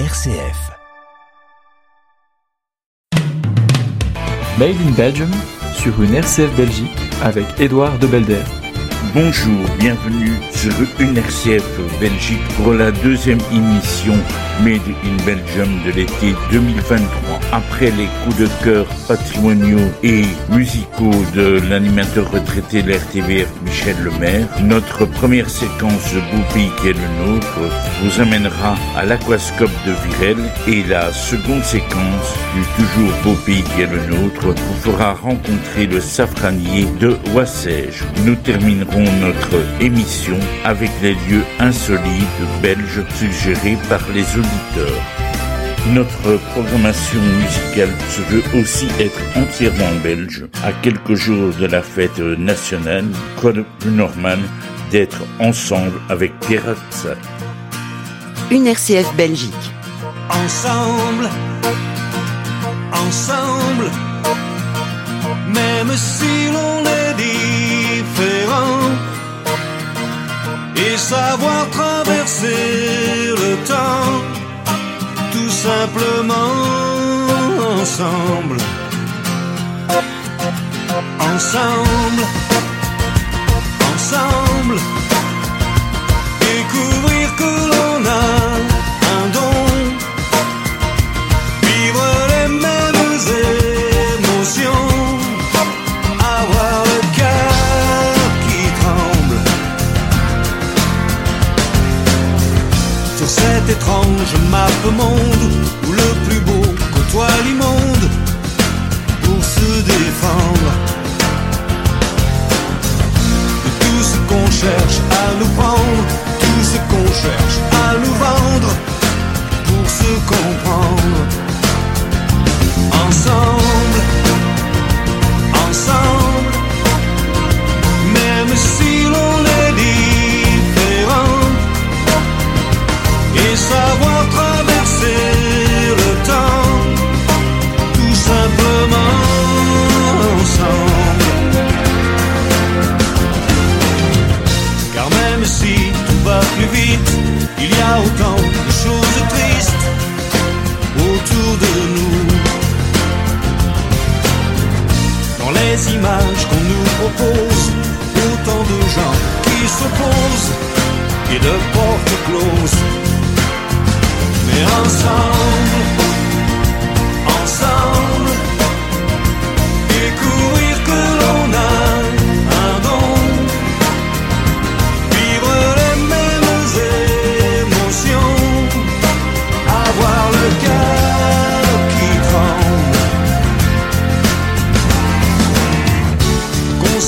RCF. Made in Belgium sur une RCF Belgique avec Édouard de Belder. Bonjour, bienvenue sur une RCF Belgique pour la deuxième émission Made in Belgium de l'été 2023. Après les coups de cœur patrimoniaux et musicaux de l'animateur retraité de l'RTVF Michel Lemaire, notre première séquence Beau Pays qui est le nôtre vous amènera à l'aquascope de Virel et la seconde séquence du toujours Beau Pays qui est le nôtre vous fera rencontrer le safranier de Wassège. Notre émission avec les lieux insolites belges suggérés par les auditeurs. Notre programmation musicale se veut aussi être entièrement belge, à quelques jours de la fête nationale, Code Norman, d'être ensemble avec Pierre. Une RCF Belgique. Ensemble, ensemble, même si l'on est et savoir traverser le temps, tout simplement ensemble, ensemble, ensemble,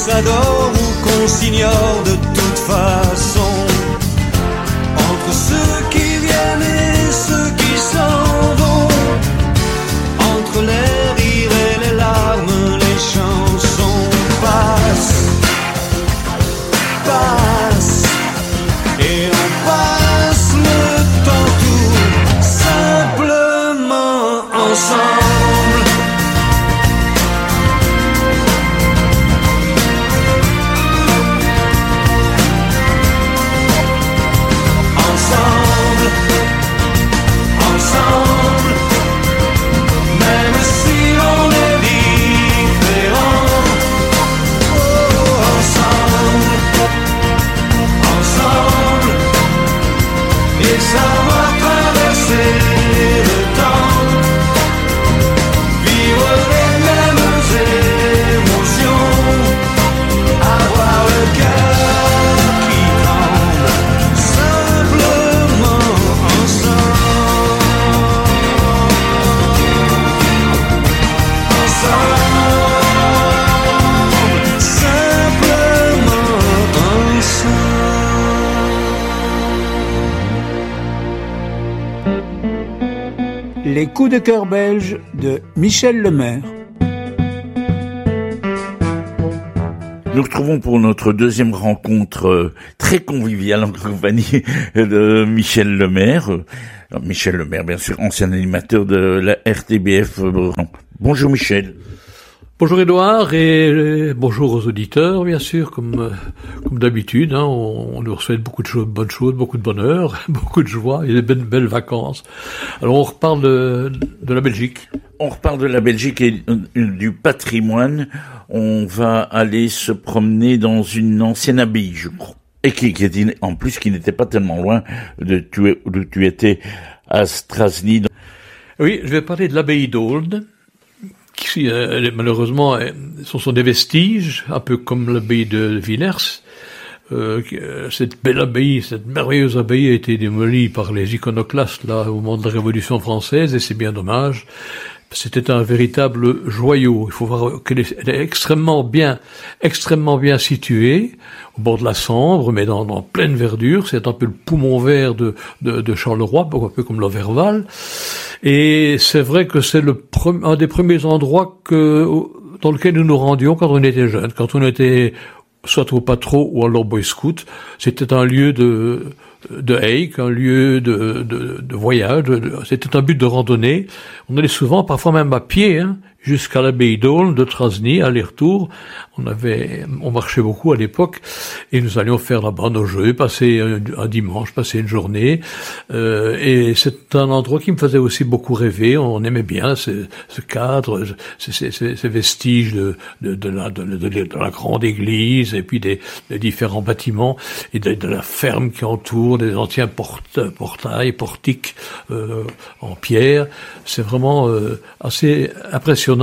s'adore ou qu'on s'ignore de toute façon, coups de cœur belges de Michel Lemaire. Nous retrouvons pour notre deuxième rencontre euh, très conviviale en compagnie de Michel Lemaire. Michel Lemaire, bien sûr, ancien animateur de la RTBF. euh. Bonjour Michel. Bonjour Edouard et bonjour aux auditeurs, bien sûr, comme, euh, comme d'habitude. Hein, on, on nous souhaite beaucoup de choses, bonnes choses, beaucoup de bonheur, beaucoup de joie et des belles, belles vacances. Alors on reparle de, de la Belgique. On reparle de la Belgique et du patrimoine. On va aller se promener dans une ancienne abbaye, je crois. Et qui, qui était, en plus, qui n'était pas tellement loin de tu, où tu étais à Strasny. Oui, je vais parler de l'abbaye d'Aulne qui euh, malheureusement euh, ce sont des vestiges, un peu comme l'abbaye de Villers. Euh, euh, cette belle abbaye, cette merveilleuse abbaye a été démolie par les iconoclastes là au moment de la Révolution française et c'est bien dommage. C'était un véritable joyau. Il faut voir qu'elle est, extrêmement bien, extrêmement bien située au bord de la Sambre, mais dans, pleine verdure. C'est un peu le poumon vert de, de, de Charleroi, un peu comme l'Overval. Et c'est vrai que c'est le un des premiers endroits que, dans lequel nous nous rendions quand on était jeunes, quand on était soit au patro ou alors boy scout. C'était un lieu de de hike, un lieu de, de, de voyage. C'était un but de randonnée. On allait souvent, parfois même à pied, hein, jusqu'à l'abbaye d'Aulne de Trasny, aller-retour. On marchait beaucoup à l'époque, et nous allions faire là-bas nos jeux, passer un, dimanche, passer une journée. Euh, et c'est un endroit qui me faisait aussi beaucoup rêver. On aimait bien ce, cadre, ces, vestiges de, la, de, de, la grande église, et puis des, différents bâtiments, et de, la ferme qui entoure, des anciens portails, portiques euh, en pierre. C'est vraiment euh, assez impressionnant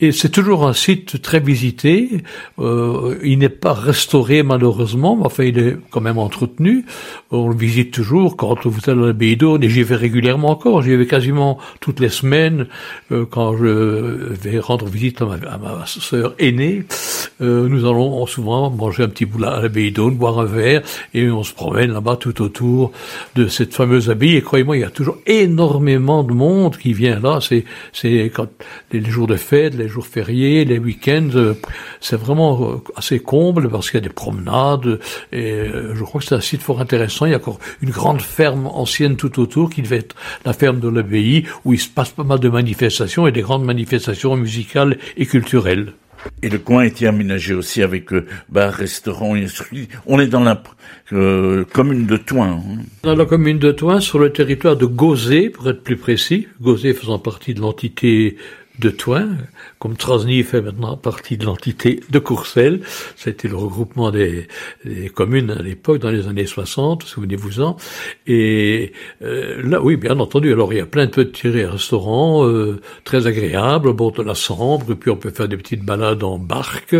et c'est toujours un site très visité. Euh, il n'est pas restauré malheureusement, mais enfin il est quand même entretenu. On le visite toujours quand vous êtes à l'abbaye d'Aune et j'y vais régulièrement encore. J'y vais quasiment toutes les semaines euh, quand je vais rendre visite à ma, à sœur aînée. Euh, nous allons souvent manger un petit bout à l'abbaye d'Aune, boire un verre et on se promène là-bas tout autour de cette fameuse abbaye. Et croyez-moi, il y a toujours énormément de monde qui vient là. C'est quand les jours de fête, les jours fériés, les week-ends, euh, c'est vraiment euh, assez comble parce qu'il y a des promenades et euh, je crois que c'est un site fort intéressant. Il y a encore une grande ferme ancienne tout autour qui devait être la ferme de l'abbaye où il se passe pas mal de manifestations et des grandes manifestations musicales et culturelles. Et le coin était aménagé aussi avec euh, bar, restaurant. On est dans la euh, commune de Toin. Hein. Dans la commune de Toin, sur le territoire de Gauzé, pour être plus précis. Gauzé faisant partie de l'entité de Toin, comme Trosny fait maintenant partie de l'entité de Courcelles. C'était le regroupement des, des communes à l'époque, dans les années 60, souvenez-vous-en. Et euh, là, oui, bien entendu, alors il y a plein de petits restaurants euh, très agréables au bord de la Sambre, et puis on peut faire des petites balades en barque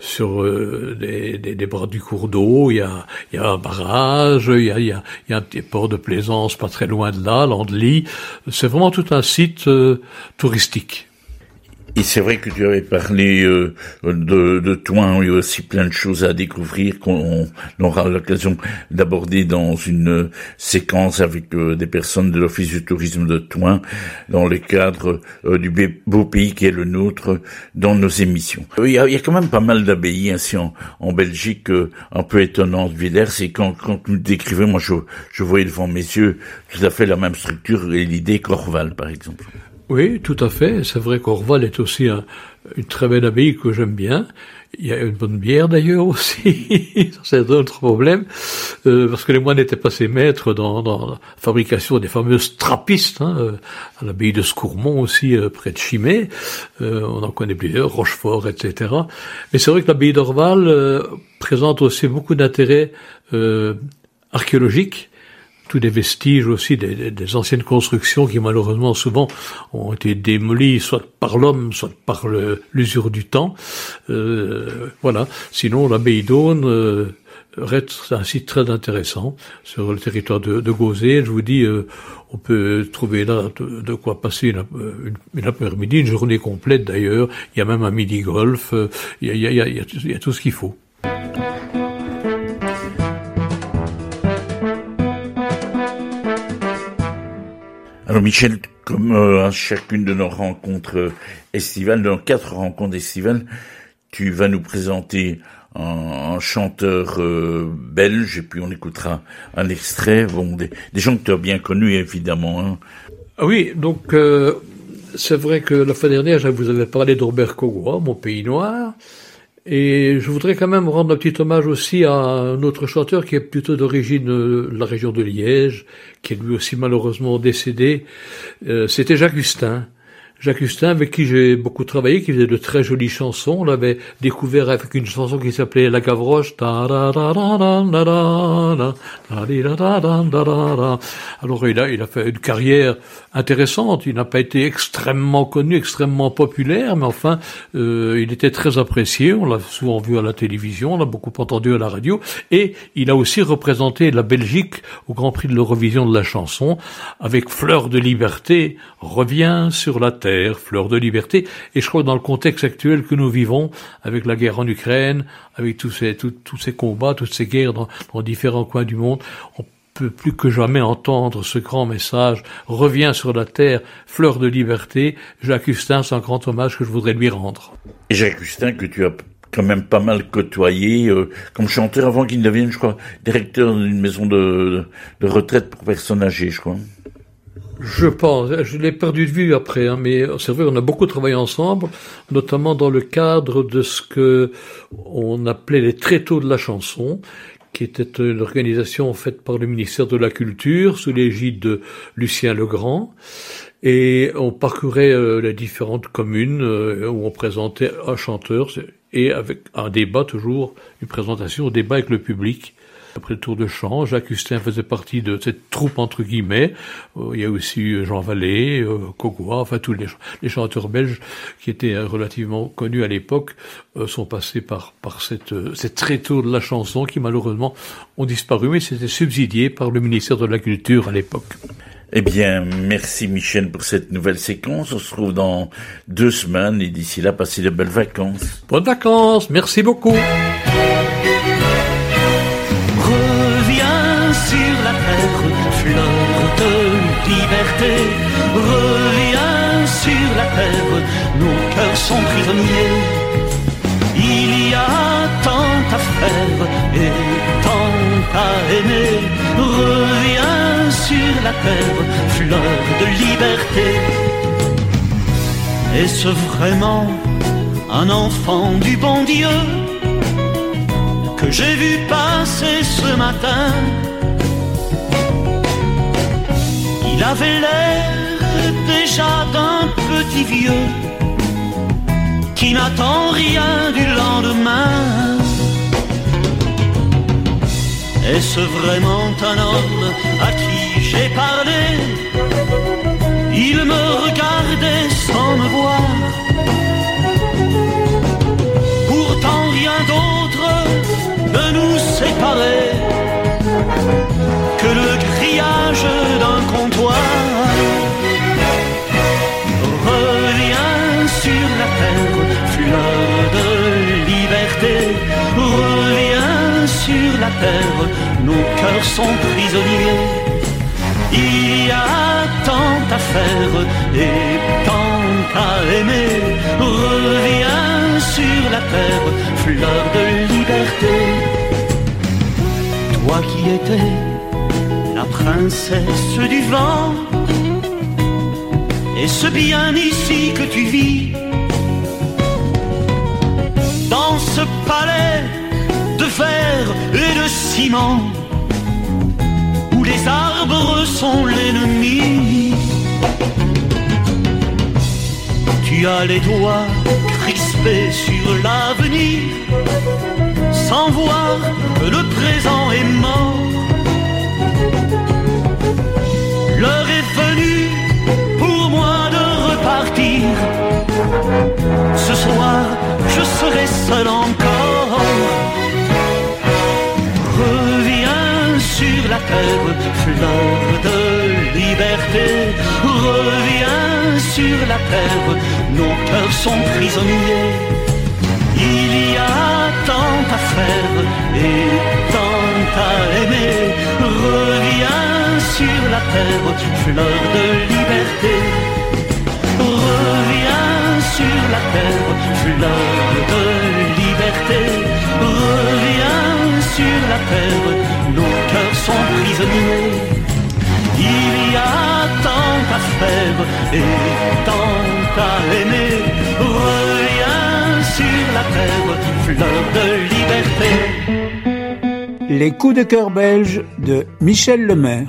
sur euh, des, des, bras du cours d'eau. Il y a, il y un barrage, il y a, il y un petit port de plaisance pas très loin de là, l'Andely. C'est vraiment tout un site euh, touristique. Et c'est vrai que tu avais parlé euh, de, de Toin, il y a aussi plein de choses à découvrir qu'on aura l'occasion d'aborder dans une séquence avec euh, des personnes de l'Office du tourisme de Toin, dans le cadre euh, du beau pays qui est le nôtre, dans nos émissions. Il y a, quand même pas mal d'abbayes ainsi en, en Belgique, un peu étonnantes, Villers, et quand, quand tu décrivais, moi je, je voyais devant mes yeux tout à fait la même structure et l'idée Corval, par exemple. Oui, tout à fait. C'est vrai qu'Orval est aussi un, une très belle abbaye que j'aime bien. Il y a une bonne bière d'ailleurs aussi, c'est un autre problème, euh, parce que les moines n'étaient pas ses maîtres dans, dans, la fabrication des fameuses trappistes, hein, euh, à l'abbaye de Scourmont aussi, euh, près de Chimay, euh, on en connaît plusieurs, Rochefort, etc. Mais c'est vrai que l'abbaye d'Orval euh, présente aussi beaucoup d'intérêt archéologique, tous des vestiges aussi des, des, anciennes constructions qui malheureusement souvent ont été démolies soit par l'homme, soit par l'usure du temps. Euh, voilà. Sinon, l'abbaye d'Aune euh, reste un site très intéressant sur le territoire de, de Gauzé. Je vous dis, euh, on peut trouver là de, de quoi passer une, une, une après-midi, une journée complète d'ailleurs. Il y a même un midi-golf. Il, il, il, y a, il y a tout ce qu'il faut. Michel, comme euh, à chacune de nos rencontres estivales, dans quatre rencontres estivales, tu vas nous présenter un, chanteur euh, belge et puis on écoutera un extrait. Des, gens que tu as bien connus évidemment. Hein. Ah oui, donc euh, c'est vrai que la fois dernière, je vous avais parlé d'Orbert Cogua, mon pays noir. Et je voudrais quand même rendre un petit hommage aussi à un autre chanteur qui est plutôt d'origine de la région de Liège, qui est lui aussi malheureusement décédé. Euh, C'était Jacques Justin. Jacques Justin, avec qui j'ai beaucoup travaillé, qui faisait de très jolies chansons. On l'avait découvert avec une chanson qui s'appelait La Gavroche. Alors il a, il a fait une carrière intéressante. Il n'a pas été extrêmement connu, extrêmement populaire, mais enfin, euh, il était très apprécié. On l'a souvent vu à la télévision, on l'a beaucoup entendu à la radio, et il a aussi représenté la Belgique au Grand Prix de l'Eurovision de la chanson avec Fleur de liberté revient sur la terre, Fleur de liberté. Et je crois que dans le contexte actuel que nous vivons, avec la guerre en Ukraine, avec tous ces tous, ces combats, toutes ces guerres dans, différents coins du monde, on peut plus que jamais entendre ce grand message, revient sur la terre, fleur de liberté. Jacques Justin, c'est un grand hommage que je voudrais lui rendre. Et Jacques Justin, que tu as quand même pas mal côtoyé euh, comme chanteur avant qu'il ne devienne, je crois, directeur d'une maison de, de, retraite pour personnes âgées, je crois. Je pense, je l'ai perdu de vue après, hein, mais c'est vrai, on a beaucoup travaillé ensemble, notamment dans le cadre de ce que on appelait les tréteaux de la chanson, qui était une organisation faite par le ministère de la Culture sous l'égide de Lucien Legrand. Et on parcourait euh, les différentes communes euh, où on présentait un chanteur et avec un débat toujours, une présentation au débat avec le public. Après le tour de chant, Jacques Hustin faisait partie de cette troupe entre guillemets. Euh, il y a aussi Jean Vallée, euh, enfin tous les, les, chanteurs belges qui étaient relativement connus à l'époque euh, sont passés par par cette cette tréteau de la chanson qui malheureusement ont disparu, mais c'était subsidié par le ministère de la Culture à l'époque. Eh bien, merci Michel pour cette nouvelle séquence. On se retrouve dans deux semaines et d'ici là, passez de belles vacances. Bonnes vacances, merci beaucoup. Liberté revient sur la terre, nos cœurs sont prisonniers. Il y a tant à faire et tant à aimer. Reviens sur la terre, fleur de liberté. Est-ce vraiment un enfant du bon Dieu que j'ai vu passer ce matin? Il avait l'air déjà d'un petit vieux qui n'attend rien du lendemain. Est-ce vraiment un homme à qui j'ai parlé? Il me regardait sans me voir. Pourtant rien d'autre ne nous séparait que le d'un comptoir. Reviens sur la terre, fleur de liberté. Reviens sur la terre, nos cœurs sont prisonniers. Il y a tant à faire et tant à aimer. Reviens sur la terre, fleur de liberté. Toi qui étais la princesse du vent. Est-ce bien ici que tu vis? Dans ce palais de verre et de ciment Où les arbres sont l'ennemi. Tu as les doigts crispés sur l'avenir Sans voir que le présent est mort L'heure est venue pour moi de repartir. Ce soir, je serai seul encore. Reviens sur la terre, fleur de liberté. Reviens sur la terre, nos cœurs sont prisonniers. Il y a tant à faire et tant à aimer. Reviens sur la terre, fleur de liberté. Reviens sur la terre, fleur de liberté. Reviens sur la terre, nos cœurs sont prisonniers. Il y a tant à faire et tant à aimer. Reviens sur la terre, fleur de liberté. Les coups de cœur belges de Michel Lemaire.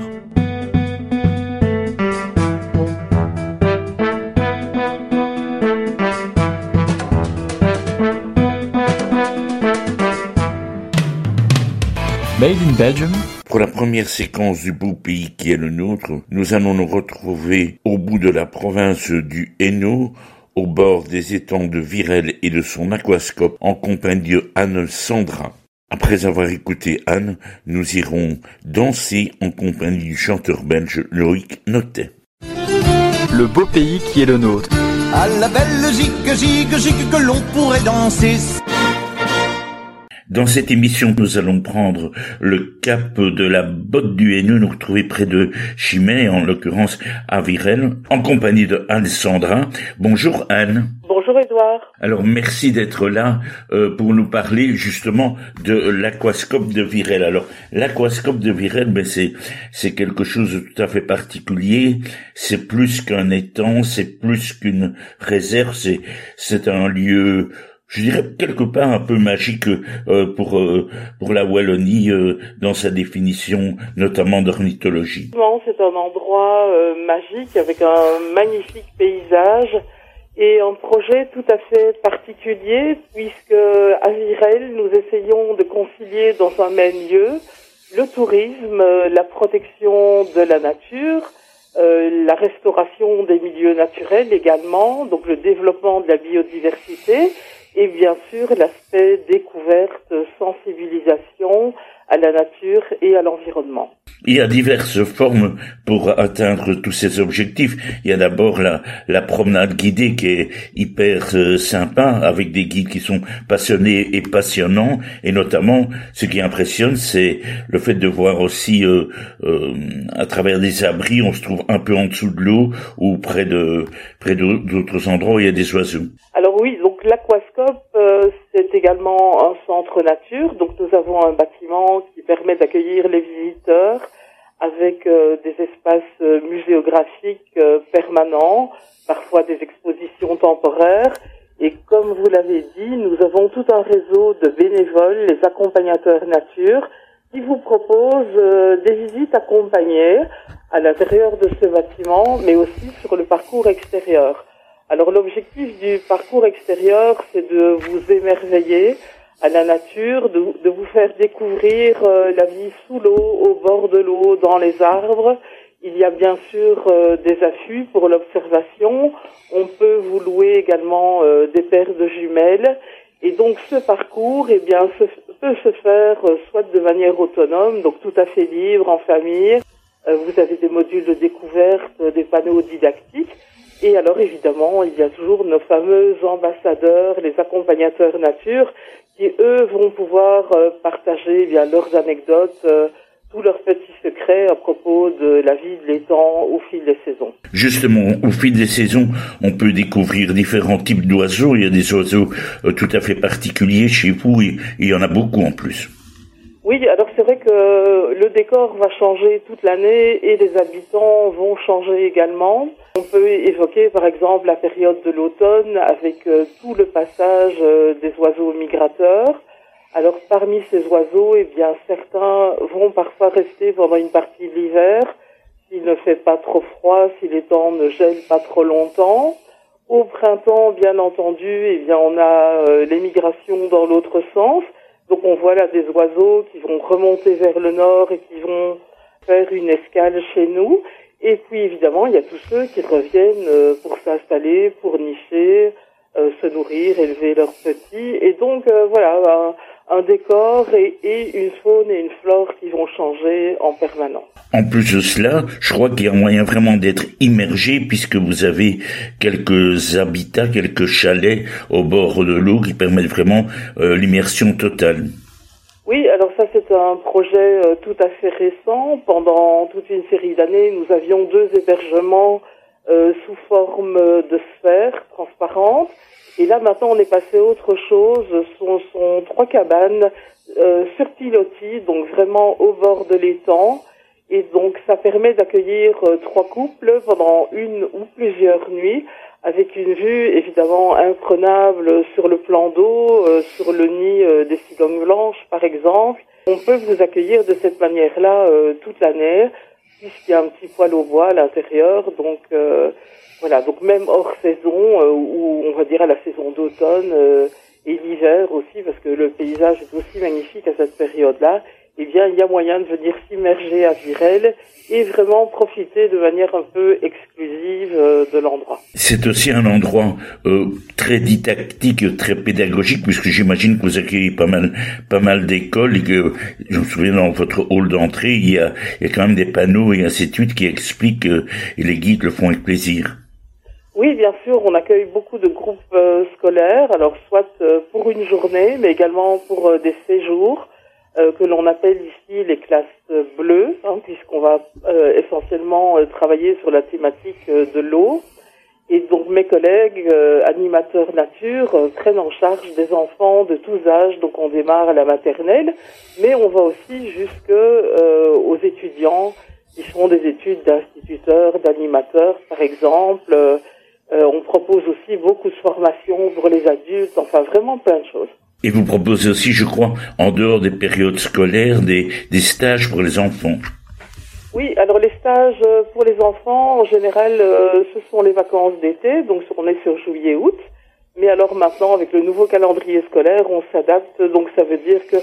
Made in Belgium, Pour la première séquence du beau pays qui est le nôtre, nous allons nous retrouver au bout de la province du Hainaut, au bord des étangs de Virel et de son aquascope, en compagnie de Anne Sandra. Après avoir écouté Anne, nous irons danser en compagnie du chanteur belge Loïc Notet. le beau pays qui est le nôtre. À la Belgique, gigue, gigue, que l'on pourrait danser. Dans cette émission, nous allons prendre le cap de la botte du Haineux, nous retrouver près de Chimay, en l'occurrence à Virel, en compagnie de Anne Sandra. Bonjour Anne. Bonjour Edouard. Alors merci d'être là euh, pour nous parler justement de l'aquascope de Virel. Alors l'aquascope de Virel, ben c'est c'est quelque chose de tout à fait particulier. C'est plus qu'un étang, c'est plus qu'une réserve. C'est c'est un lieu je dirais quelque part un peu magique euh, pour euh, pour la Wallonie euh, dans sa définition, notamment d'ornithologie. C'est un endroit euh, magique avec un magnifique paysage et un projet tout à fait particulier puisque à Virel, nous essayons de concilier dans un même lieu le tourisme, la protection de la nature, euh, la restauration des milieux naturels également, donc le développement de la biodiversité et bien sûr l'aspect découverte, sensibilisation à la nature et à l'environnement. Il y a diverses formes pour atteindre tous ces objectifs. Il y a d'abord la, la promenade guidée qui est hyper euh, sympa avec des guides qui sont passionnés et passionnants. Et notamment, ce qui impressionne, c'est le fait de voir aussi euh, euh, à travers des abris, on se trouve un peu en dessous de l'eau ou près de près d'autres endroits où il y a des oiseaux. Alors oui, donc euh, c'est également un centre nature. Donc nous avons un bâtiment qui permet d'accueillir les visiteurs avec euh, des espaces euh, muséographiques euh, permanents, parfois des expositions temporaires. Et comme vous l'avez dit, nous avons tout un réseau de bénévoles, les accompagnateurs nature, qui vous proposent des visites accompagnées à l'intérieur de ce bâtiment, mais aussi sur le parcours extérieur. Alors l'objectif du parcours extérieur, c'est de vous émerveiller à la nature, de, vous faire découvrir euh, la vie sous l'eau, au bord de l'eau, dans les arbres. Il y a bien sûr euh, des affûts pour l'observation. On peut vous louer également euh, des paires de jumelles. Et donc ce parcours, eh bien, peut se faire soit de manière autonome, donc tout à fait libre, en famille. Vous avez des modules de découverte, des panneaux didactiques. Et alors évidemment, il y a toujours nos fameux ambassadeurs, les accompagnateurs nature, qui eux vont pouvoir euh, partager eh bien leurs anecdotes, euh, tous leurs petits secrets à propos de la vie de l'étang au fil des saisons. Justement, au fil des saisons, on peut découvrir différents types d'oiseaux. Il y a des oiseaux euh, tout à fait particuliers chez vous et il y en a beaucoup en plus. Oui, alors c'est vrai que le décor va changer toute l'année et les habitants vont changer également. On peut évoquer par exemple la période de l'automne avec euh, tout le passage euh, des oiseaux migrateurs. Alors parmi ces oiseaux, eh bien certains vont parfois rester pendant une partie de l'hiver s'il ne fait pas trop froid, si les temps ne gèlent pas trop longtemps. Au printemps, bien entendu, eh bien on a euh, les migrations dans l'autre sens. Donc on voit là des oiseaux qui vont remonter vers le nord et qui vont faire une escale chez nous. Et puis évidemment, il y a tous ceux qui reviennent euh, pour s'installer, pour nicher, euh, se nourrir, élever leurs petits. Et donc euh, voilà, un, décor et, et une faune et une flore qui vont changer en permanence. En plus de cela, je crois qu'il y a moyen vraiment d'être immergé puisque vous avez quelques habitats, quelques chalets au bord de l'eau qui permettent vraiment euh, l'immersion totale. Oui, alors ça c'est un projet euh, tout à fait récent. Pendant toute une série d'années, nous avions deux hébergements euh, sous forme de sphères transparentes. Et là maintenant, on est passé à autre chose. Ce sont, trois cabanes euh, sur pilotis, donc vraiment au bord de l'étang. Et donc ça permet d'accueillir euh, trois couples pendant une ou plusieurs nuits avec une vue évidemment imprenable sur le plan d'eau, euh, sur le nid euh, des cigognes blanches par exemple. On peut vous accueillir de cette manière-là toute l'année puisqu'il y a un petit poêle au bois à l'intérieur. Donc voilà, donc même hors saison ou on va dire à la saison d'automne et l'hiver aussi parce que le paysage est aussi magnifique à cette période-là eh bien, il y a moyen de venir s'immerger à Virel et vraiment profiter de manière un peu exclusive euh, de l'endroit. C'est aussi un endroit euh, très didactique, très pédagogique, puisque j'imagine que vous accueillez pas mal, pas mal d'écoles et que, je me souviens dans votre hall d'entrée, il y a, il y a quand même des panneaux et ainsi de suite qui expliquent euh, et les guides le font avec plaisir. Oui, bien sûr, on accueille beaucoup de groupes euh, scolaires, alors soit pour une journée, mais également pour des séjours. Euh, que l'on appelle ici les classes bleues, hein, puisqu'on va euh, essentiellement euh, travailler sur la thématique de l'eau. Et donc mes collègues animateurs nature prennent en charge des enfants de tous âges, donc on démarre à la maternelle, mais on va aussi jusque aux étudiants qui font des études d'instituteurs, d'animateurs par exemple. on propose aussi beaucoup de formations pour les adultes, enfin vraiment plein de choses. Et vous proposez aussi, je crois, en dehors des périodes scolaires, des, stages pour les enfants. Oui, alors les stages euh, pour les enfants, en général, euh, ce sont les vacances d'été, donc on est sur juillet-août. Mais alors maintenant, avec le nouveau calendrier scolaire, on s'adapte, donc ça veut dire que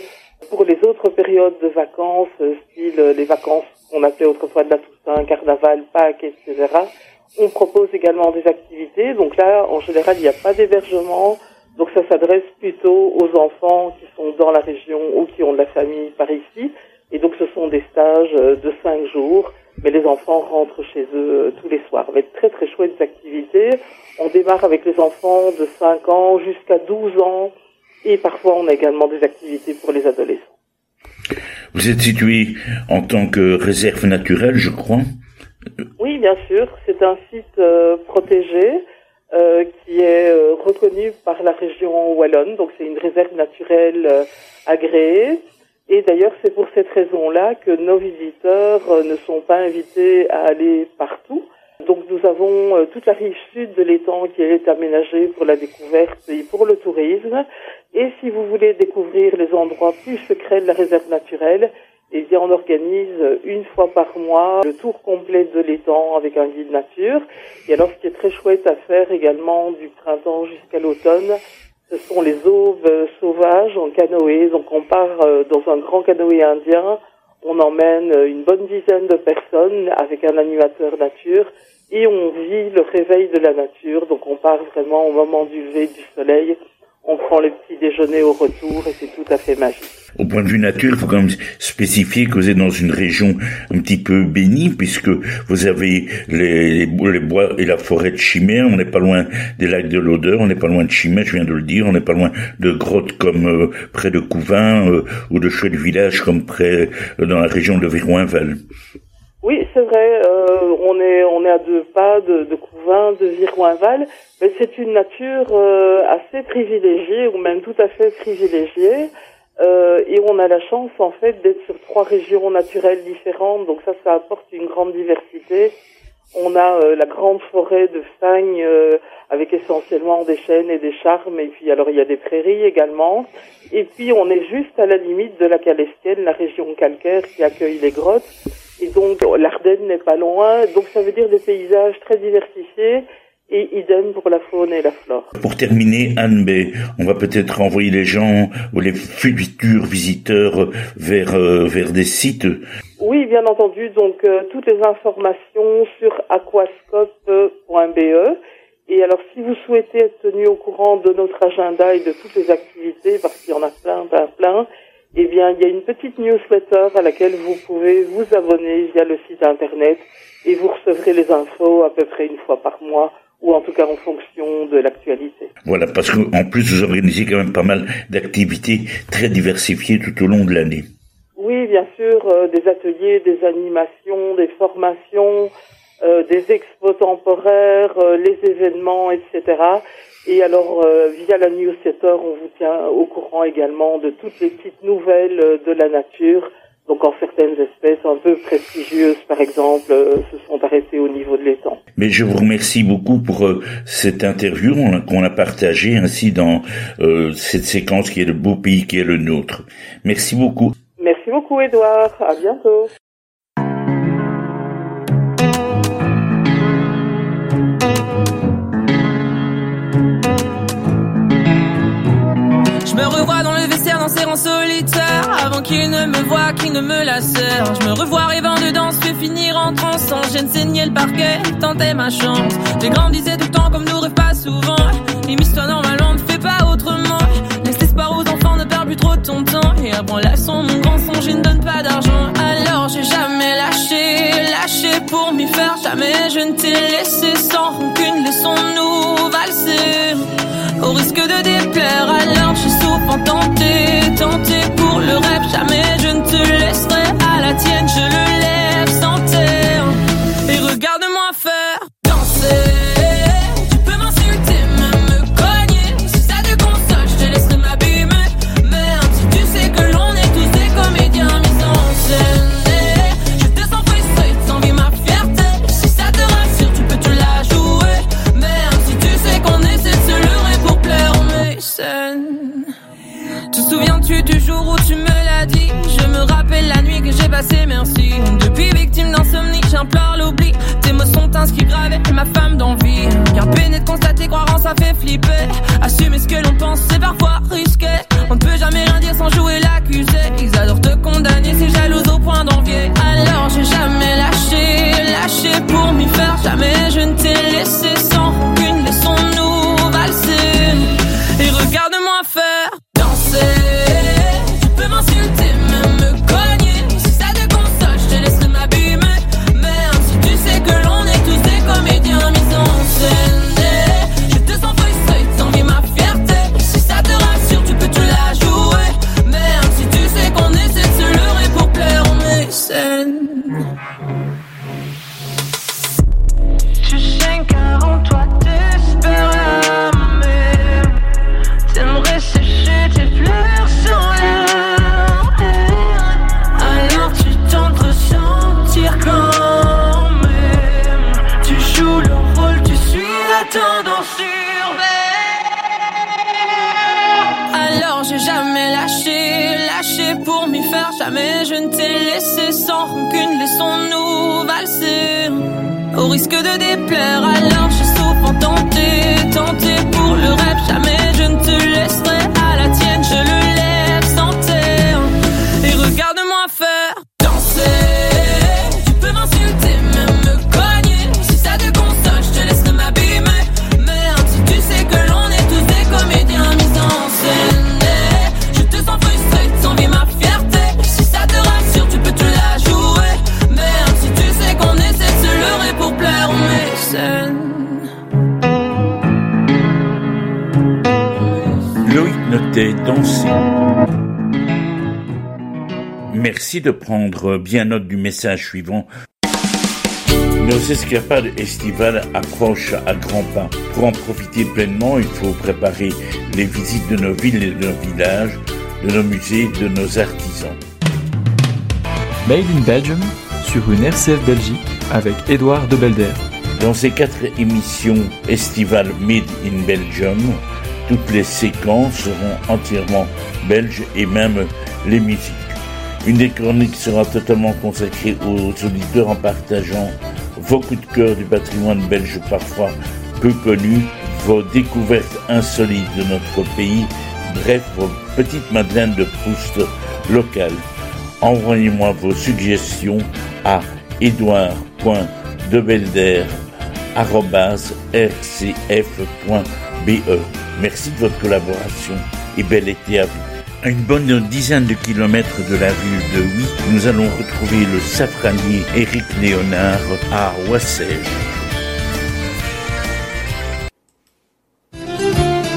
pour les autres périodes de vacances, euh, style les vacances qu'on appelait autrefois de la Toussaint, Carnaval, Pâques, etc., on propose également des activités. Donc là, en général, il n'y a pas d'hébergement, donc ça s'adresse plutôt aux enfants qui sont dans la région ou qui ont de la famille par ici. Et donc ce sont des stages euh, de cinq jours, mais les enfants rentrent chez eux euh, tous les soirs. Avec très très chouettes activités. On démarre avec les enfants de 5 ans jusqu'à 12 ans et parfois on a également des activités pour les adolescents. Vous êtes situé en tant que réserve naturelle, je crois? Oui, bien sûr. C'est un site euh, protégé euh, qui est euh, reconnue par la région wallonne. Donc c'est une réserve naturelle euh, agréée. Et d'ailleurs, c'est pour cette raison-là que nos visiteurs ne sont pas invités à aller partout. Donc nous avons toute la rive sud de l'étang qui est aménagée pour la découverte et pour le tourisme. Et si vous voulez découvrir les endroits plus secrets de la réserve naturelle, eh bien, on organise une fois par mois le tour complet de l'étang avec un guide nature. Et alors, ce qui est très chouette à faire également du printemps jusqu'à l'automne, ce sont les aubes sauvages en canoë. Donc, on part euh, dans un grand canoë indien. On emmène une bonne dizaine de personnes avec un animateur nature et on vit le réveil de la nature. Donc, on part vraiment au moment du lever du soleil. On prend le petit déjeuner au retour et c'est tout à fait magique. Au point de vue nature, il faut quand même spécifier que vous êtes dans une région un petit peu bénie, puisque vous avez les, bois et la forêt de Chimère, on n'est pas loin des lacs de l'Odeur, on n'est pas loin de Chimère, je viens de le dire, on n'est pas loin de grottes comme euh, près de Couvin, euh, ou de chouettes villages comme près euh, dans la région de Virouinval. Oui, c'est vrai. on est on est à deux pas de, de Couvin, de Virouinval, mais c'est une nature assez privilégiée ou même tout à fait privilégiée. Euh, et on a la chance en fait d'être sur trois régions naturelles différentes, donc ça, ça apporte une grande diversité. On a euh, la grande forêt de Fagne euh, avec essentiellement des chênes et des charmes, et puis alors il y a des prairies également. Et puis on est juste à la limite de la Calestienne, la région calcaire qui accueille les grottes. Et donc l'Ardenne n'est pas loin, donc ça veut dire des paysages très diversifiés et idem pour la faune et la flore. Pour terminer, Anne B, on va peut-être envoyer les gens ou les futurs visiteurs vers euh, vers des sites. Oui, bien entendu. Donc euh, toutes les informations sur aquascope.be. Et alors, si vous souhaitez être tenu au courant de notre agenda et de toutes les activités, parce qu'il y en a plein, plein, plein, eh bien, il y a une petite newsletter à laquelle vous pouvez vous abonner via le site internet et vous recevrez les infos à peu près une fois par mois ou en tout cas en fonction de l'actualité. Voilà, parce qu'en plus, vous organisez quand même pas mal d'activités très diversifiées tout au long de l'année. Oui, bien sûr, euh, des ateliers, des animations, des formations, euh, des expos temporaires, euh, les événements, etc. Et alors, via la newsletter, on vous tient au courant également de toutes les petites nouvelles de la nature Donc en certaines espèces un peu prestigieuses, par exemple, euh, se sont arrêtées au niveau de l'étang. Mais je vous remercie beaucoup pour euh, cette interview qu'on a partagée ainsi dans euh, cette séquence qui est le beau pays qui est le nôtre. Merci beaucoup. Merci beaucoup, Edouard. À bientôt. Solitaire Avant qu'il ne me voie, qu'il ne me lacère Je me revois rêvant de danse, je finir en transe Sans gêne saigner le parquet, tenter ma chance. J'ai grandissé tout le temps comme nous rêve pas souvent. Imite-toi normalement, ne fais pas autrement. Laisse l'espoir aux enfants, ne perds plus trop ton temps. Et apprends la son, mon grand son, je ne donne pas d'argent. Alors j'ai jamais lâché, lâché pour m'y faire. Jamais je ne t'ai laissé sans rancune, laissons-nous valser au risque de déplaire, alors je suis souvent tenté, tenté pour le rêve. Jamais je ne te laisserai à la tienne, je le lève sans terre. Et regarde-moi merci. Depuis victime d'insomnie, j'implore l'oubli. Tes mots sont inscrits gravés, ma femme d'envie. Car peiner de constater, croire en ça fait flipper. Assumer ce que l'on pense, c'est parfois risqué. On ne peut jamais rien dire sans jouer l'accusé. Ils adorent te condamner, c'est jalouse au point d'envier. Alors j'ai jamais lâché, lâché pour m'y faire. Jamais je ne t'ai laissé sans rancune, laissons-nous valser. Et regarde-moi faire prendre bien note du message suivant. Nos escapades estivales approchent à grands pas. Pour en profiter pleinement, il faut préparer les visites de nos villes et de nos villages, de nos musées, de nos artisans. Made in Belgium sur une RCF Belgique avec Édouard de Belder. Dans ces quatre émissions estivales Made in Belgium, toutes les séquences seront entièrement belges et même les musiques. Une des chroniques sera totalement consacrée aux auditeurs en partageant vos coups de cœur du patrimoine belge parfois peu connu, vos découvertes insolites de notre pays, bref, vos petites madeleines de Proust locales. Envoyez-moi vos suggestions à edouard.debelder.rcf.be. Merci de votre collaboration et bel été à vous. À une bonne dizaine de kilomètres de la ville de Huy, nous allons retrouver le safranier Éric Léonard à Wassège.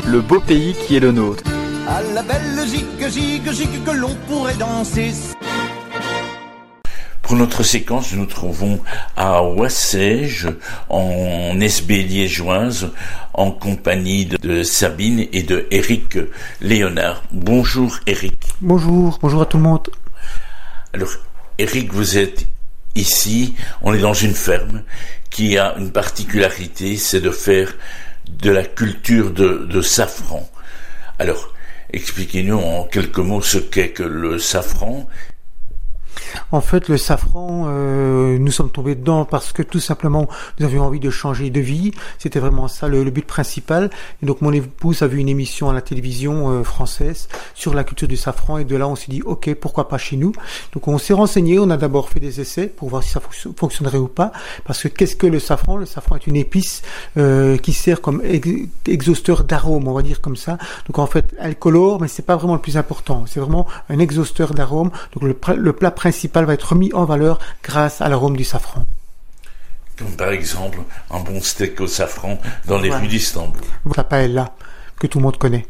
Le beau pays qui est le nôtre. À la belle gigue, gigue, gigue que l'on pourrait danser. Pour notre séquence, nous nous trouvons à Wassège, en SB liégeoise, en compagnie de, de Sabine et de Eric Léonard. Bonjour Eric. Bonjour, bonjour à tout le monde. Alors, Eric, vous êtes ici, on est dans une ferme qui a une particularité, c'est de faire de la culture de, de safran. Alors, expliquez-nous en quelques mots ce qu'est que le safran en fait, le safran, euh, nous sommes tombés dedans parce que tout simplement, nous avions envie de changer de vie. C'était vraiment ça le, but principal. Donc, mon épouse a vu une émission à la télévision euh, française sur la culture du safran. Et de là, on s'est dit, OK, pourquoi pas chez nous? Donc, on s'est renseigné. On a d'abord fait des essais pour voir si ça fonctionnerait ou pas. Parce que qu'est-ce que le safran? Le safran est une épice euh, qui sert comme exhausteur d'arôme, on va dire comme ça. Donc, en fait, elle colore, mais c'est pas vraiment le plus important. C'est vraiment un exhausteur d'arôme. Donc, le, le plat principal va être mis en valeur grâce à l'arôme du safran. Comme par exemple un bon steak au safran dans les rues d'Istanbul. La paella, que tout le monde connaît.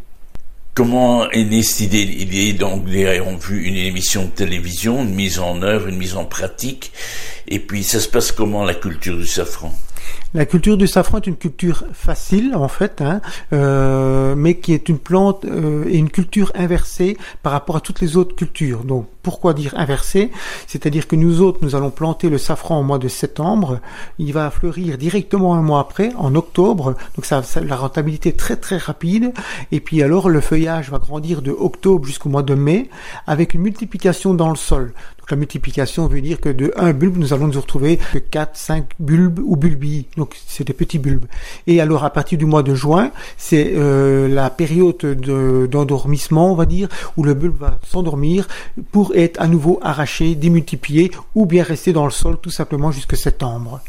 Comment est née cette idée? Donc, avons vu une émission de télévision, une mise en œuvre, une mise en pratique. Et puis, ça se passe comment la culture du safran? La culture du safran est une culture facile en fait, hein, euh, mais qui est une plante euh, et une culture inversée par rapport à toutes les autres cultures. Donc pourquoi dire inversée? C'est-à-dire que nous autres, nous allons planter le safran au mois de septembre, il va fleurir directement un mois après, en octobre, donc ça, ça la rentabilité est très très rapide, et puis alors le feuillage va grandir de octobre jusqu'au mois de mai, avec une multiplication dans le sol. La multiplication veut dire que de un bulbe, nous allons nous retrouver que 4, 5 bulbes ou bulbilles. Donc c'est des petits bulbes. Et alors à partir du mois de juin, c'est euh, la période d'endormissement, on va dire, où le bulbe va s'endormir pour être à nouveau arraché, démultiplié ou bien rester dans le sol tout simplement jusqu'à septembre.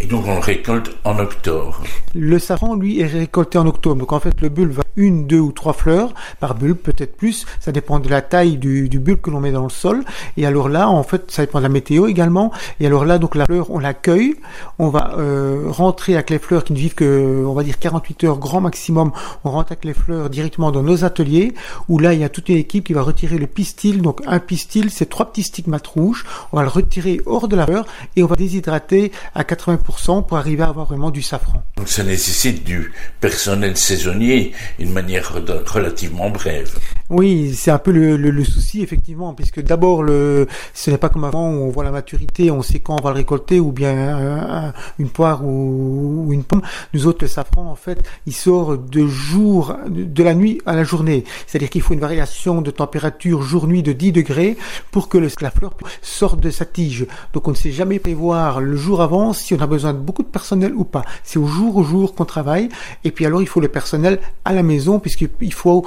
Et donc on le récolte en octobre. Le safran, lui, est récolté en octobre. Donc en fait, le bulbe va une, deux ou trois fleurs par bulbe, peut-être plus. Ça dépend de la taille du, du bulbe que l'on met dans le sol. Et alors là, en fait, ça dépend de la météo également. Et alors là, donc la fleur, on l'accueille. On va euh, rentrer avec les fleurs qui ne vivent que, on va dire, 48 heures grand maximum. On rentre avec les fleurs directement dans nos ateliers où là, il y a toute une équipe qui va retirer le pistil. Donc un pistil, c'est trois petits stigmates rouges. On va le retirer hors de la fleur et on va déshydrater à 80 pour arriver à avoir vraiment du safran. Donc ça nécessite du personnel saisonnier d'une manière relativement brève. Oui, c'est un peu le, le, souci effectivement, puisque d'abord le, ce n'est pas comme avant où on voit la maturité, on sait quand on va le récolter, ou bien une poire ou, une pomme. Nous autres, le safran en fait, il sort de jour, de la nuit à la journée. C'est-à-dire qu'il faut une variation de température jour-nuit de 10 degrés pour que le, la fleur sorte de sa tige. Donc on ne sait jamais prévoir le jour avant si on a besoin de beaucoup de personnel ou pas. C'est au jour au jour qu'on travaille. Et puis alors il faut le personnel à la maison puisqu'il faut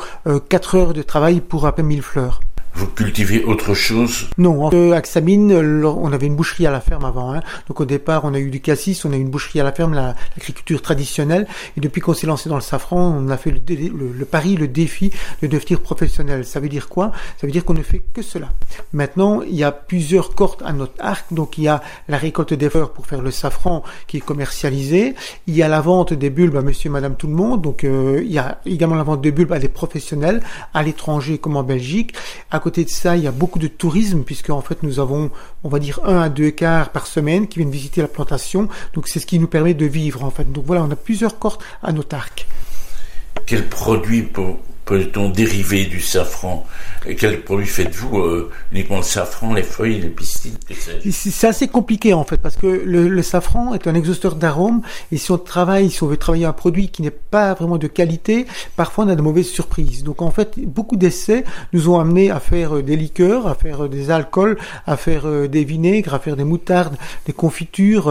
4 euh, heures de travail pour à peine 1000 fleurs. Vous cultivez autre chose Non, euh, à Xamine, on avait une boucherie à la ferme avant. Hein. Donc au départ, on a eu du cassis, on a eu une boucherie à la ferme, l'agriculture traditionnelle. Et depuis qu'on s'est lancé dans le safran, on a fait le, le, pari, le défi de devenir professionnel. Ça veut dire quoi? Ça veut dire qu'on ne fait que cela. Maintenant, il y a plusieurs cordes à notre arc. Donc il y a la récolte des fleurs pour faire le safran qui est commercialisé. Il y a la vente des bulbes à monsieur et madame tout le monde. Donc euh, il y a également la vente des bulbes à des professionnels, à l'étranger comme en Belgique. De ça, il y a beaucoup de tourisme, puisque en fait nous avons, on va dire, un à deux quarts par semaine qui viennent visiter la plantation. Donc c'est ce qui nous permet de vivre en fait. Donc voilà, on a plusieurs cordes à notre arc. Quel produit pour peut-on dériver du safran Et quel produit faites-vous euh, Uniquement le safran, les feuilles, les pistils C'est assez compliqué en fait, parce que le, safran est un exhausteur d'arômes, et si on travaille, si on veut travailler un produit qui n'est pas vraiment de qualité, parfois on a de mauvaises surprises. Donc en fait, beaucoup d'essais nous ont amené à faire euh, des liqueurs, à faire euh, des alcools, à faire des vinaigres, à faire des moutardes, des confitures,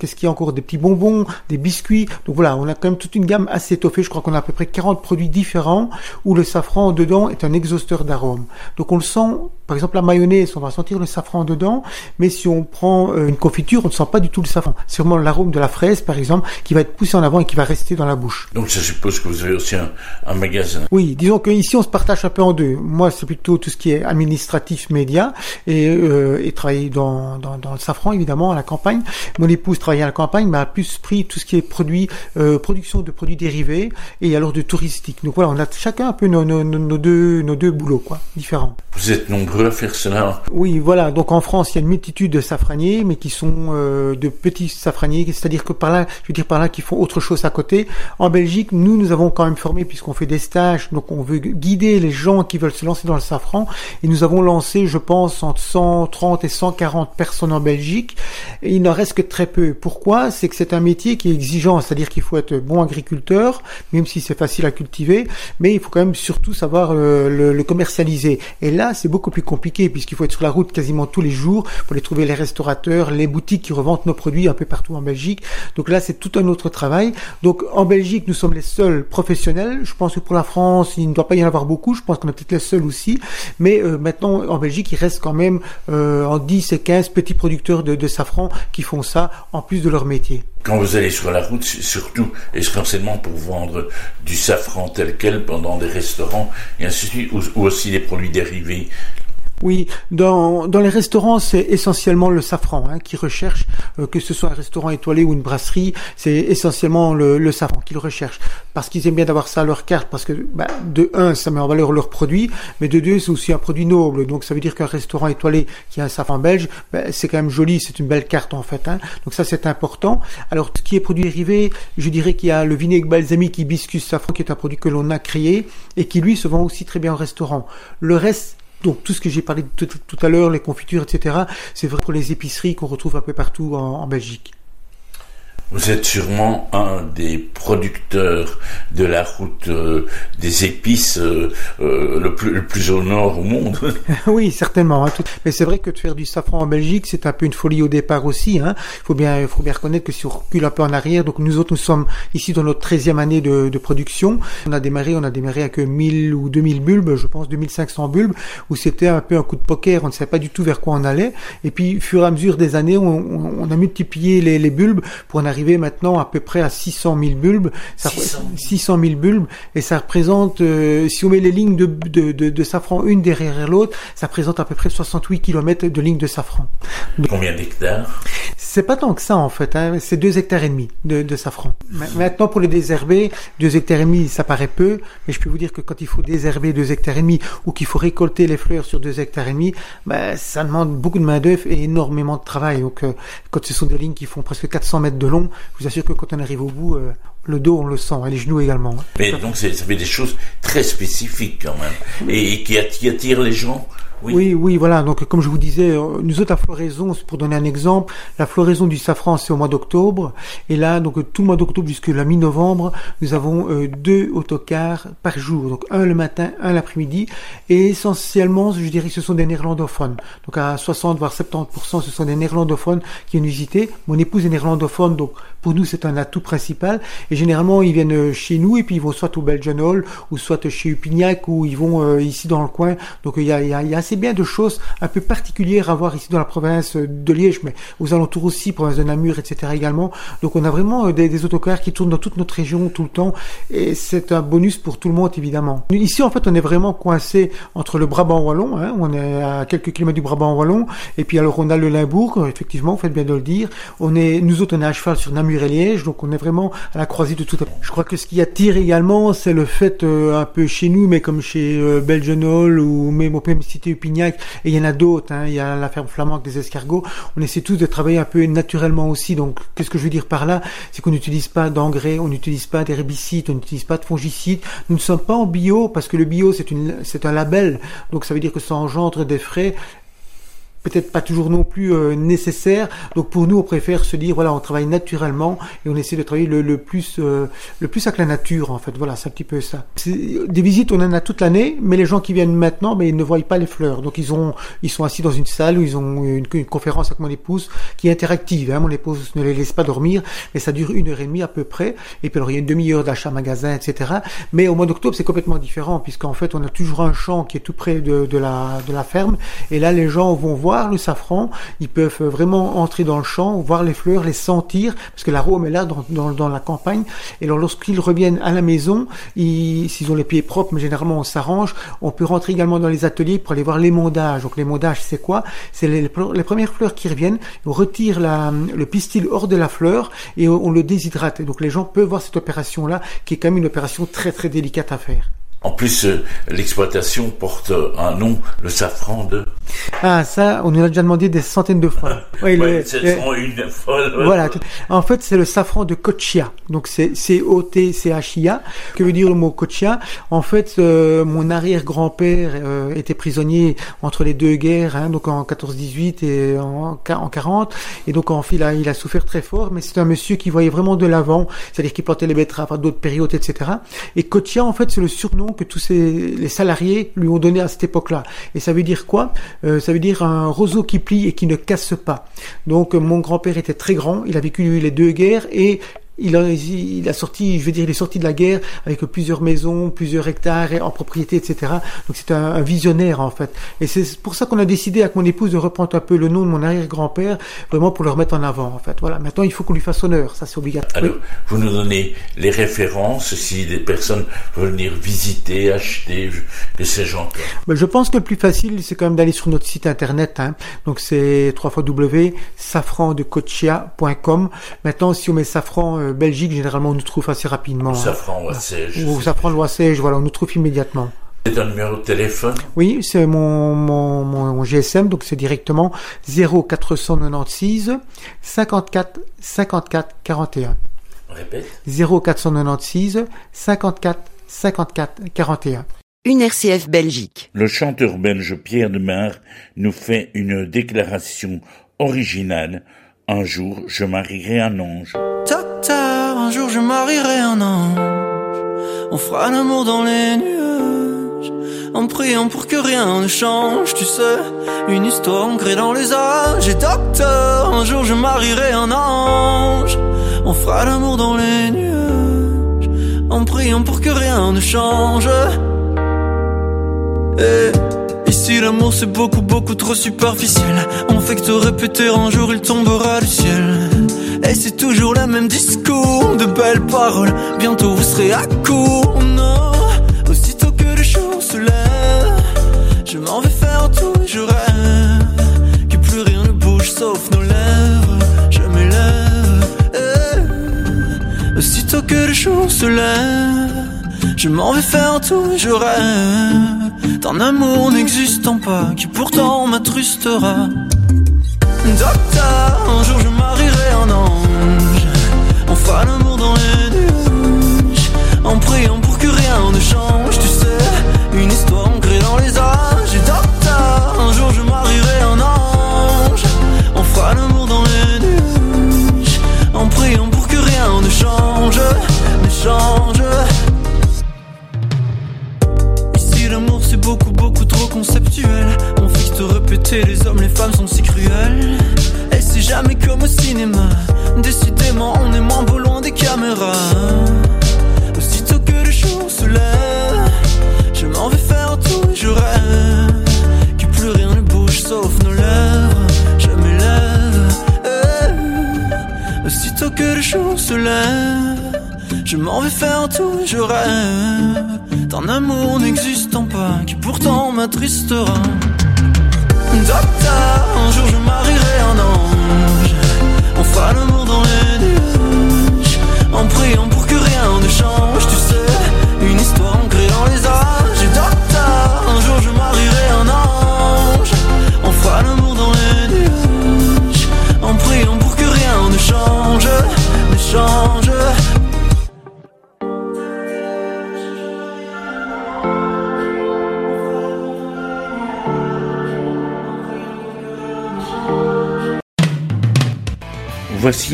qu'est-ce qu'il y a encore Des petits bonbons, des biscuits. Donc voilà, on a quand même toute une gamme assez étoffée. Je crois qu'on a à peu près 40 produits différents où le safran dedans est un exhausteur d'arôme. Donc on le sent, par exemple la mayonnaise, on va sentir le safran dedans, mais si on prend euh, une confiture, on ne sent pas du tout le safran. C'est vraiment l'arôme de la fraise, par exemple, qui va être poussé en avant et qui va rester dans la bouche. Donc ça suppose que vous avez aussi un, magasin. Oui, disons qu'ici on se partage un peu en deux. Moi c'est plutôt tout ce qui est administratif, média, et, euh, et travailler dans, dans, dans, le safran évidemment à la campagne. Mon épouse travaille à la campagne, mais a plus pris tout ce qui est produit, euh, production de produits dérivés et alors de touristique. Donc voilà, on a chacun un peu nos, deux, nos deux boulots, quoi, différents. Vous êtes nombreux cela Oui, voilà. Donc en France, il y a une multitude de safraniers, mais qui sont euh, de petits safraniers, c'est-à-dire que par là, je veux dire par là, qui font autre chose à côté. En Belgique, nous, nous avons quand même formé, puisqu'on fait des stages, donc on veut guider les gens qui veulent se lancer dans le safran. Et nous avons lancé, je pense, entre 130 et 140 personnes en Belgique. Il n'en reste que très peu. Pourquoi? C'est que c'est un métier qui est exigeant, c'est-à-dire qu'il faut être bon agriculteur, même si c'est facile à cultiver, mais il faut quand même surtout savoir euh, le, le commercialiser. Et là, c'est beaucoup plus compliqué puisqu'il faut être sur la route quasiment tous les jours pour les trouver les restaurateurs, les boutiques qui revendent nos produits un peu partout en Belgique. Donc là, c'est tout un autre travail. Donc en Belgique, nous sommes les seuls professionnels. Je pense que pour la France, il ne doit pas y en avoir beaucoup. Je pense qu'on est peut-être les seuls aussi. Mais euh, maintenant, en Belgique, il reste quand même euh, en 10 et 15 petits producteurs de, de safran qui font ça en plus de leur métier. Quand vous allez sur la route, surtout essentiellement pour vendre du safran tel quel pendant des restaurants et ainsi de suite, ou, ou aussi des produits dérivés, oui, dans, dans les restaurants, c'est essentiellement le safran hein, qui recherche, euh, que ce soit un restaurant étoilé ou une brasserie, c'est essentiellement le, le safran qu'ils recherchent, parce qu'ils aiment bien d'avoir ça à leur carte, parce que bah, de un, ça met en valeur leur produit, mais de deux, c'est aussi un produit noble, donc ça veut dire qu'un restaurant étoilé qui a un safran belge, bah, c'est quand même joli, c'est une belle carte en fait, hein, donc ça c'est important. Alors, ce qui est produit dérivé, je dirais qu'il y a le vinaigre balsamique hibiscus safran, qui est un produit que l'on a créé, et qui lui se vend aussi très bien en restaurant. Le reste, donc tout ce que j'ai parlé tout, à l'heure, les confitures, etc., c'est vrai pour les épiceries qu'on retrouve un peu partout en Belgique. Vous êtes sûrement un des producteurs de la route euh, des épices euh, euh, le, plus, le, plus, au nord au monde. oui, certainement. Hein. Mais c'est vrai que de faire du safran en Belgique, c'est un peu une folie au départ aussi. Il hein. faut, bien, faut bien reconnaître que si on recule un peu en arrière, donc nous autres, nous sommes ici dans notre 13e année de, production. On a démarré, on a démarré avec 1000 ou 2000 bulbes, je pense 2500 bulbes, où c'était un peu un coup de poker, on ne savait pas du tout vers quoi on allait. Et puis, fur et à mesure des années, on, a multiplié les bulbes pour en arriver arriver maintenant à peu près à 600 000 bulbes. Ça, 600. 600 000 bulbes et ça représente, euh, si on met les lignes de, de, de, de safran une derrière l'autre, ça représente à peu près 68 km de lignes de safran. Donc, Combien d'hectares? C'est pas tant que ça en fait, hein. c'est 2 hectares et demi de, de safran. Maintenant pour les désherber, 2 hectares et demi ça paraît peu, mais je peux vous dire que quand il faut désherber 2 hectares et demi ou qu'il faut récolter les fleurs sur 2 hectares et demi, ben, ça demande beaucoup de main d'œuvre et énormément de travail. Donc euh, quand ce sont des lignes qui font presque 400 mètres de long, je vous assure que quand on arrive au bout, euh, le dos on le sent, et les genoux également. Mais donc ça fait des choses très spécifiques quand même, et, et qui attirent les gens? Oui. oui, voilà. Donc, comme je vous disais, nous autres, la floraison, pour donner un exemple, la floraison du safran, c'est au mois d'octobre. Et là, donc, tout mois d'octobre jusqu'à la mi-novembre, nous avons euh, deux autocars par jour. Donc, un le matin, un l'après-midi. Et essentiellement, je dirais que ce sont des néerlandophones. Donc, à 60, voire 70%, ce sont des néerlandophones qui viennent visiter. Mon épouse est néerlandophone, donc, pour nous, c'est un atout principal. Et généralement, ils viennent chez nous et puis ils vont soit au Belgian Hall ou soit chez Upignac ou ils vont euh, ici dans le coin. Donc, il y a, y a, y a assez bien de choses un peu particulières à voir ici dans la province de Liège, mais aux alentours aussi, province de Namur, etc. également. Donc on a vraiment des, des autocars qui tournent dans toute notre région tout le temps, et c'est un bonus pour tout le monde évidemment. Ici en fait on est vraiment coincé entre le Brabant wallon, hein, on est à quelques kilomètres du Brabant wallon, et puis alors on a le Limbourg, effectivement, vous faites bien de le dire. On est, nous autres on est à cheval sur Namur et Liège, donc on est vraiment à la croisée de tout. Je crois que ce qui attire également, c'est le fait euh, un peu chez nous, mais comme chez euh, Belgian Hall ou même au même cité Et il y en a d'autres, hein, il y a la ferme flamande des escargots, on essaie tous de travailler un peu naturellement aussi, donc qu'est-ce que je veux dire par là? C'est qu'on n'utilise pas d'engrais, on n'utilise pas d'herbicides, on n'utilise pas de fongicides, nous ne sommes pas en bio, parce que le bio c'est un label, donc ça veut dire que ça engendre des frais, peut-être pas toujours non plus euh, nécessaire. Donc pour nous, on préfère se dire voilà, on travaille naturellement et on essaie de travailler le, le plus euh, le plus avec la nature en fait. Voilà, c'est un petit peu ça. Des visites, on en a toute l'année, mais les gens qui viennent maintenant, mais ils ne voient pas les fleurs. Donc ils ont ils sont assis dans une salle où ils ont une, une conférence avec mon épouse qui est interactive. Hein. Mon épouse ne les laisse pas dormir, mais ça dure une heure et demie à peu près. Et puis alors il y a une demi-heure d'achat magasin, etc. Mais au mois d'octobre, c'est complètement différent puisqu'en fait on a toujours un champ qui est tout près de, de la de la ferme. Et là, les gens vont voir le safran, ils peuvent vraiment entrer dans le champ, voir les fleurs, les sentir, parce que l'arôme est là dans, la campagne. Et alors lorsqu'ils reviennent à la maison, s'ils ont les pieds propres, mais généralement on s'arrange, on peut rentrer également dans les ateliers pour aller voir l'émondage. Donc l'émondage, c'est quoi? C'est les, premières fleurs qui reviennent, on retire le pistil hors de la fleur et on, on le déshydrate. Et donc les gens peuvent voir cette opération-là, qui est quand même une opération très très délicate à faire. En plus, euh, l'exploitation porte un nom, le safran de. Ah, ça, on nous l'a déjà demandé des centaines de fois. Oui, le- c'est le- une folle. Voilà. En fait, c'est le safran de Kochia. Donc, c'est C-O-T-C-H-I-A. Que veut dire le mot Kochia En fait, euh, mon arrière-grand-père euh, était prisonnier entre les deux guerres, hein, donc en 14-18 et en, qua- en 40. Et donc, en fait, il a, il a souffert très fort, mais c'est un monsieur qui voyait vraiment de l'avant, c'est-à-dire qu'il plantait les betteraves à d'autres périodes, etc. Et Kochia, en fait, c'est le surnom que tous ces, les salariés lui ont donné à cette époque-là. Et ça veut dire quoi? Euh, Ça veut dire un roseau qui plie et qui ne casse pas. Donc euh, mon grand-père était très grand, il a vécu les deux guerres et il a, il a sorti, je veux dire, il est sorti de la guerre avec plusieurs maisons, plusieurs hectares et- en propriété, etc. Donc c'est un, un visionnaire en fait. Et c'est pour ça qu'on a décidé avec mon épouse de reprendre un peu le nom de mon arrière-grand-père, vraiment pour le remettre en avant en fait. Voilà. Maintenant il faut qu'on lui fasse honneur, ça c'est obligatoire. Alors, vous nous donnez les références si des personnes veulent venir visiter, acheter, que sais-je encore. Ben, je pense que le plus facile, c'est quand même d'aller sur notre site internet. Hein. Donc c'est www.safrandecochia.com. Maintenant, si on met safran euh, Belgique, généralement on nous trouve assez rapidement. hein. Safran Wassège. Ou safran Loissège, voilà, on nous trouve immédiatement. C'est un numéro de téléphone? Oui, c'est mon, mon, mon GSM, donc c'est directement 0496 54 54 41. Répète? 0496 54 54 41. Une RCF Belgique. Le chanteur belge Pierre de Mar nous fait une déclaration originale. Un jour, je marierai un ange. Un jour je marierai un ange. On fera l'amour dans les nuages. En priant pour que rien ne change, tu sais. Une histoire ancrée dans les âges. Et docteur, un jour je marierai un ange. On fera l'amour dans les nuages. En priant pour que rien ne change. Et ici l'amour c'est beaucoup beaucoup trop superficiel On fait que te répéter un jour il tombera du ciel Et c'est toujours le même discours De belles paroles. Bientôt vous serez à court Non Aussitôt que le jour se lève Je m'en vais faire tout et je rêve Que plus rien ne bouge sauf nos lèvres. Je m'élève Eh. Aussitôt que le jour se lève je m'en vais faire tout et je rêve d'un amour n'existant pas qui pourtant m'attrustera. Docteur, un jour je marierai On fera l'amour dans les nuages. En priant pour que rien ne change,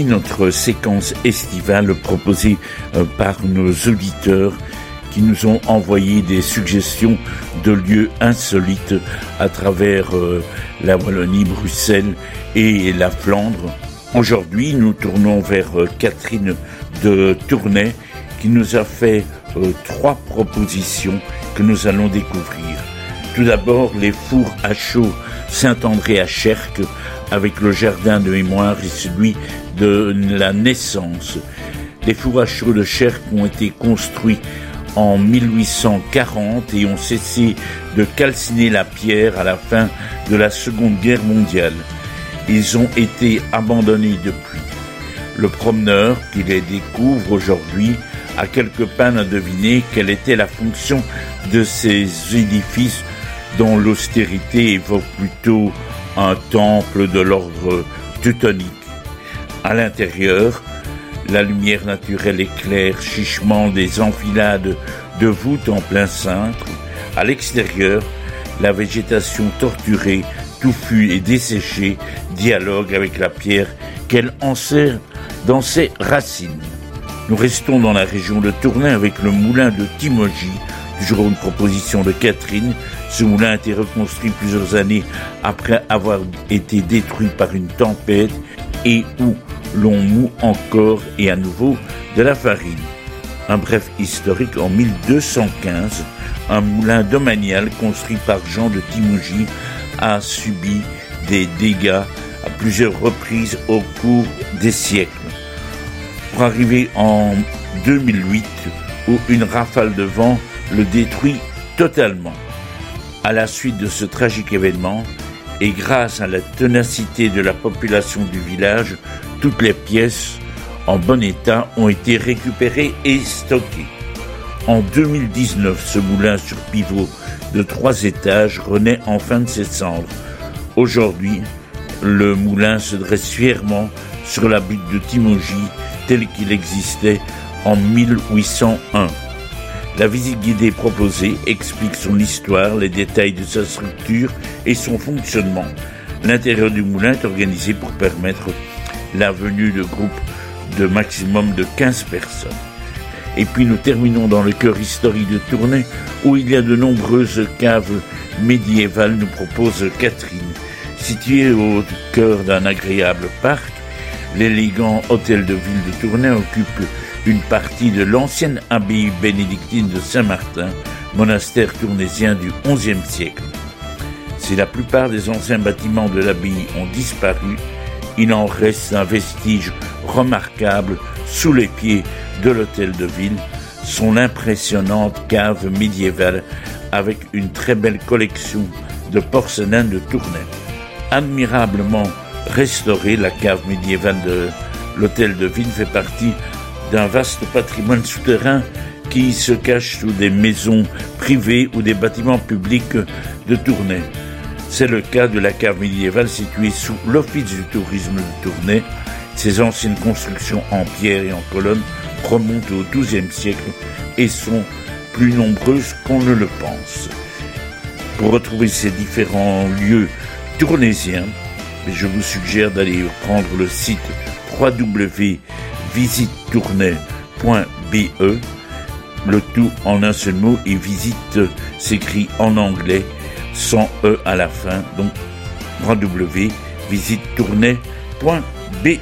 Notre séquence estivale proposée euh, par nos auditeurs qui nous ont envoyé des suggestions de lieux insolites à travers euh, la Wallonie, Bruxelles et la Flandre. Aujourd'hui, nous tournons vers euh, Catherine de Tournai qui nous a fait trois propositions que nous allons découvrir. Tout d'abord, les fours à chaud Saint-André à Cherques avec le jardin de mémoire et celui de la naissance. Les chaud de Cherques ont été construits en 1840 et ont cessé de calciner la pierre à la fin de la Seconde Guerre mondiale. Ils ont été abandonnés depuis. Le promeneur qui les découvre aujourd'hui à quelques pannes à deviner quelle était la fonction de ces édifices dont l'austérité évoque plutôt un temple de l'ordre teutonique. À l'intérieur, la lumière naturelle éclaire chichement des enfilades de voûtes en plein cintre. À l'extérieur, la végétation torturée, touffue et desséchée dialogue avec la pierre qu'elle enserre dans ses racines. Nous restons dans la région de Tournai avec le moulin de Timogy, toujours une proposition de Catherine. Ce moulin a été reconstruit plusieurs années après avoir été détruit par une tempête et où l'on moue encore et à nouveau de la farine. Un bref historique en 1215, un moulin domanial construit par Jean de Timougy a subi des dégâts à plusieurs reprises au cours des siècles. Pour arriver en 2008 où une rafale de vent le détruit totalement. À la suite de ce tragique événement, et grâce à la ténacité de la population du village, toutes les pièces en bon état ont été récupérées et stockées. En 2019, ce moulin sur pivot de trois étages renaît enfin de ses cendres. Aujourd'hui, le moulin se dresse fièrement sur la butte de Timogy tel qu'il existait en 1801. La visite guidée proposée explique son histoire, les détails de sa structure et son fonctionnement. L'intérieur du moulin est organisé pour permettre la venue de groupes de maximum de 15 personnes. Et puis nous terminons dans le cœur historique de Tournai, où il y a de nombreuses caves médiévales, nous propose Catherine. Située au cœur d'un agréable parc, l'élégant hôtel de ville de Tournai occupe une partie de l'ancienne abbaye bénédictine de Saint-Martin, monastère tournésien du XIe siècle. Si la plupart des anciens bâtiments de l'abbaye ont disparu, il en reste un vestige remarquable sous les pieds de l'hôtel de ville, son impressionnante cave médiévale avec une très belle collection de porcelaine de Tournai. Admirablement restaurée, la cave médiévale de l'hôtel de ville fait partie d'un vaste patrimoine souterrain qui se cache sous des maisons privées ou des bâtiments publics de Tournai. C'est le cas de la cave médiévale située sous l'Office du tourisme de Tournai. Ces anciennes constructions en pierre et en colonnes remontent au XIIe siècle et sont plus nombreuses qu'on ne le pense. Pour retrouver ces différents lieux tournaisiens, je vous suggère d'aller prendre le site www visitetournai.be, le tout en un seul mot, et visite s'écrit en anglais, sans E à la fin, donc www.visitetournai.be.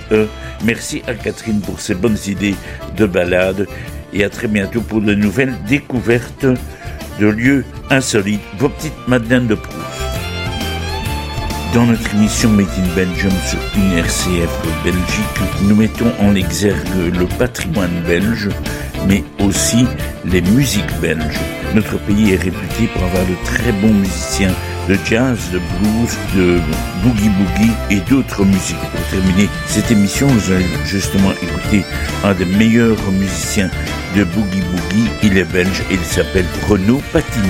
Merci à Catherine pour ses bonnes idées de balade et à très bientôt pour de nouvelles découvertes de lieux insolites. Vos petites Madeleines de Proust. Dans notre émission Made in Belgium sur une RCF Belgique, nous mettons en exergue le patrimoine belge, mais aussi les musiques belges. Notre pays est réputé pour avoir de très bons musiciens de jazz, de blues, de boogie boogie et d'autres musiques. Pour terminer cette émission, nous allons justement écouter un des meilleurs musiciens de boogie boogie. Il est belge et il s'appelle Renaud Patini.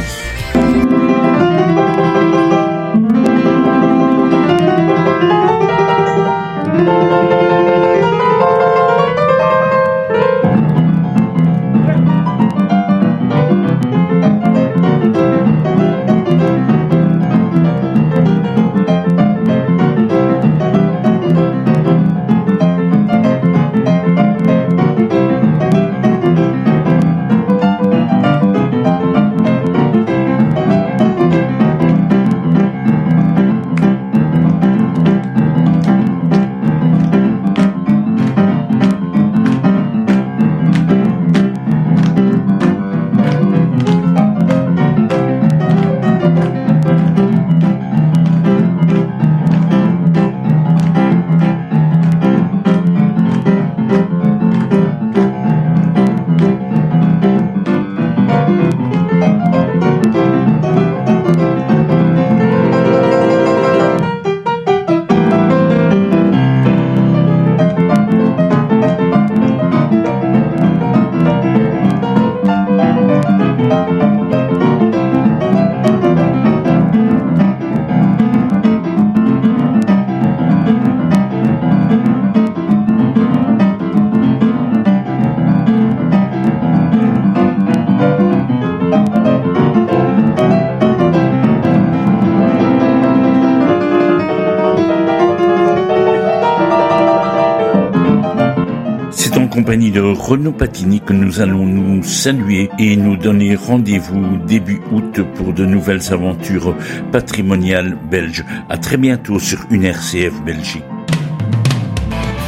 Renaud Patini que nous allons nous saluer et nous donner rendez-vous début août pour de nouvelles aventures patrimoniales belges. À très bientôt sur une RCF Belgique.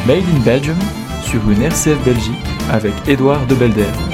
Made in Belgium sur une RCF Belgique avec Édouard de Belder.